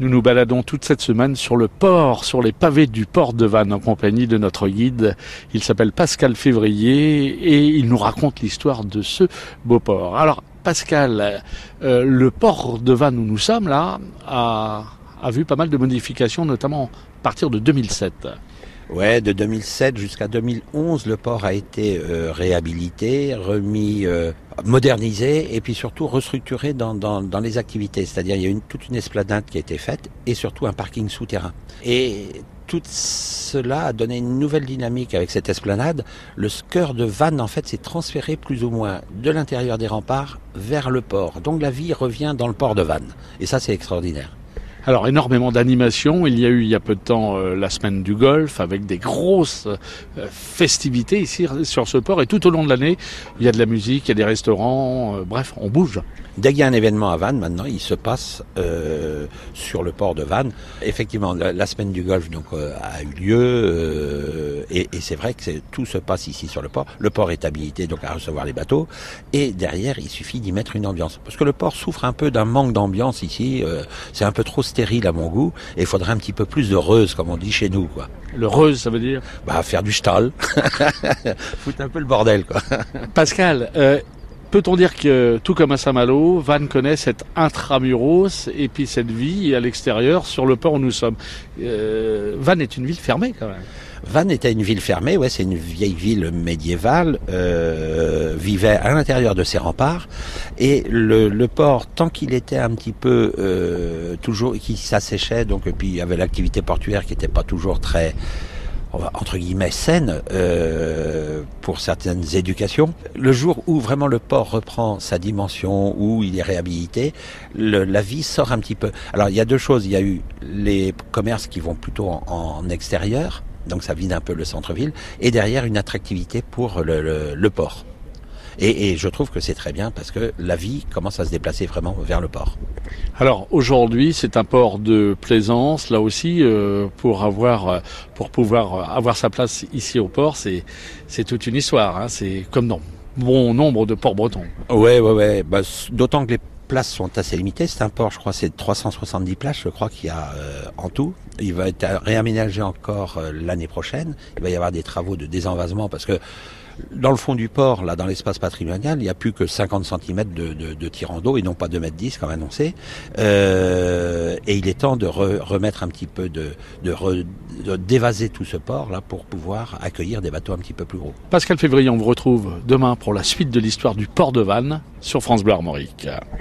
Nous nous baladons toute cette semaine sur le port, sur les pavés du port de Vannes en compagnie de notre guide. Il s'appelle Pascal Février et il nous raconte l'histoire de ce beau port. Alors Pascal, euh, le port de Vannes où nous sommes là a, a vu pas mal de modifications, notamment à partir de 2007. Ouais, de 2007 jusqu'à 2011, le port a été euh, réhabilité, remis, euh, modernisé et puis surtout restructuré dans, dans, les activités. C'est-à-dire il y a une, toute une esplanade qui a été faite et surtout un parking souterrain. Et tout cela a donné une nouvelle dynamique avec cette esplanade. Le cœur de Vannes, en fait, s'est transféré plus ou moins de l'intérieur des remparts vers le port. Donc la vie revient dans le port de Vannes. Et ça, c'est extraordinaire. Alors énormément d'animations. Il y a eu il y a peu de temps euh, la semaine du golf avec des grosses euh, festivités ici sur ce port. Et tout au long de l'année, il y a de la musique, il y a des restaurants. Euh, bref, on bouge. Dès qu'il y a un événement à Vannes, maintenant, il se passe euh, sur le port de Vannes. Effectivement, la, semaine du golf donc a eu lieu et, et c'est vrai que tout se passe ici sur le port. Le port est habilité donc à recevoir les bateaux et derrière, il suffit d'y mettre une ambiance parce que le port souffre un peu d'un manque d'ambiance ici. c'est un peu trop stérile à mon goût et il faudrait un petit peu plus de reuse comme on dit chez nous quoi. Le reuse ça veut dire Bah faire du stall. Foutre un peu le bordel quoi. Pascal, euh, peut-on dire que tout comme à Saint-Malo, Vannes connaît cette intramuros et puis cette vie à l'extérieur sur le port où nous sommes? Euh, Vannes est une ville fermée quand même. Vannes était une ville fermée, ouais, c'est une vieille ville médiévale, euh, vivait à l'intérieur de ses remparts, et le, port, tant qu'il était un petit peu euh, toujours, qui s'asséchait, donc puis il y avait l'activité portuaire qui n'était pas toujours très entre guillemets saine euh, pour certaines éducations. Le jour où vraiment le port reprend sa dimension, où il est réhabilité, la vie sort un petit peu. Alors il y a deux choses. Il y a eu les commerces qui vont plutôt en extérieur, donc ça vide un peu le centre-ville, et derrière une attractivité pour le, le, le port. Et, et, je trouve que c'est très bien parce que la vie commence à se déplacer vraiment vers le port. Alors aujourd'hui, c'est un port de plaisance. Là aussi, euh, pour avoir, pour pouvoir avoir sa place ici au port, c'est c'est toute une histoire. Hein. C'est comme dans bon nombre de ports bretons. Ouais, ouais, ouais. Bah, D'autant que les places sont assez limitées. C'est un port, je crois, c'est 370 places, je crois qu'il y a euh, en tout. Il va être réaménagé encore euh, l'année prochaine. Il va y avoir des travaux de désenvasement parce que dans le fond du port, là, dans l'espace patrimonial, il n'y a plus que 50 cm de, tirant d'eau et non pas 2 mètres 10 comme annoncé. Euh, et il est temps de re, remettre un petit peu de d'évaser tout ce port là pour pouvoir accueillir des bateaux un petit peu plus gros. Pascal Février, on vous retrouve demain pour la suite de l'histoire du port de Vannes sur France Bleu Armorique.